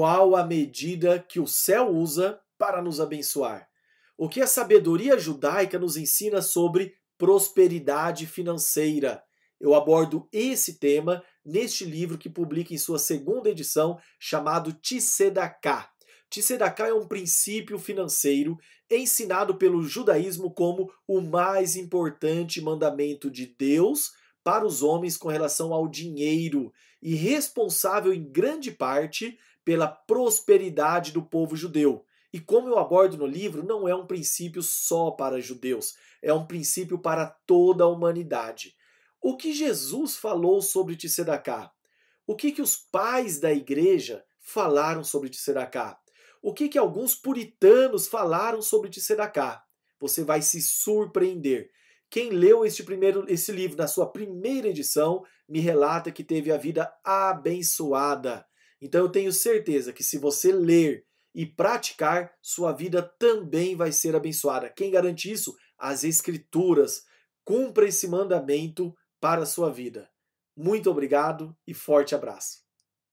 Qual a medida que o céu usa para nos abençoar? O que a sabedoria judaica nos ensina sobre prosperidade financeira? Eu abordo esse tema neste livro que publica em sua segunda edição, chamado Tsedaká. Tsedaká é um princípio financeiro ensinado pelo judaísmo como o mais importante mandamento de Deus para os homens com relação ao dinheiro e responsável em grande parte pela prosperidade do povo judeu. E como eu abordo no livro, não é um princípio só para judeus, é um princípio para toda a humanidade. O que Jesus falou sobre Tsedaká? O que, que os pais da igreja falaram sobre Tsedaká? O que, que alguns puritanos falaram sobre Tsedaká? Você vai se surpreender. Quem leu este primeiro esse livro na sua primeira edição me relata que teve a vida abençoada. Então eu tenho certeza que se você ler e praticar, sua vida também vai ser abençoada. Quem garante isso? As Escrituras. Cumpra esse mandamento para a sua vida. Muito obrigado e forte abraço.